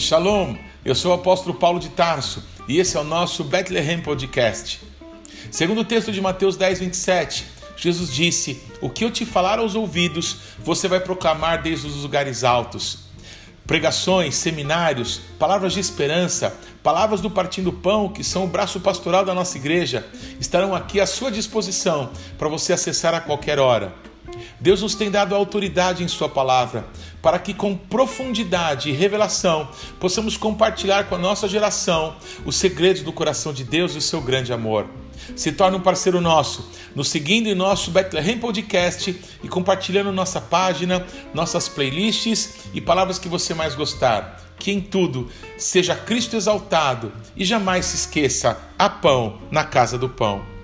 Shalom, eu sou o apóstolo Paulo de Tarso e esse é o nosso Bethlehem Podcast. Segundo o texto de Mateus 10, 27, Jesus disse: O que eu te falar aos ouvidos, você vai proclamar desde os lugares altos. Pregações, seminários, palavras de esperança, palavras do Partindo Pão, que são o braço pastoral da nossa igreja, estarão aqui à sua disposição para você acessar a qualquer hora. Deus nos tem dado autoridade em Sua palavra, para que com profundidade e revelação possamos compartilhar com a nossa geração os segredos do coração de Deus e o seu grande amor. Se torne um parceiro nosso, nos seguindo em nosso Bethlehem Podcast e compartilhando nossa página, nossas playlists e palavras que você mais gostar. Que em tudo seja Cristo exaltado e jamais se esqueça: há pão na casa do pão.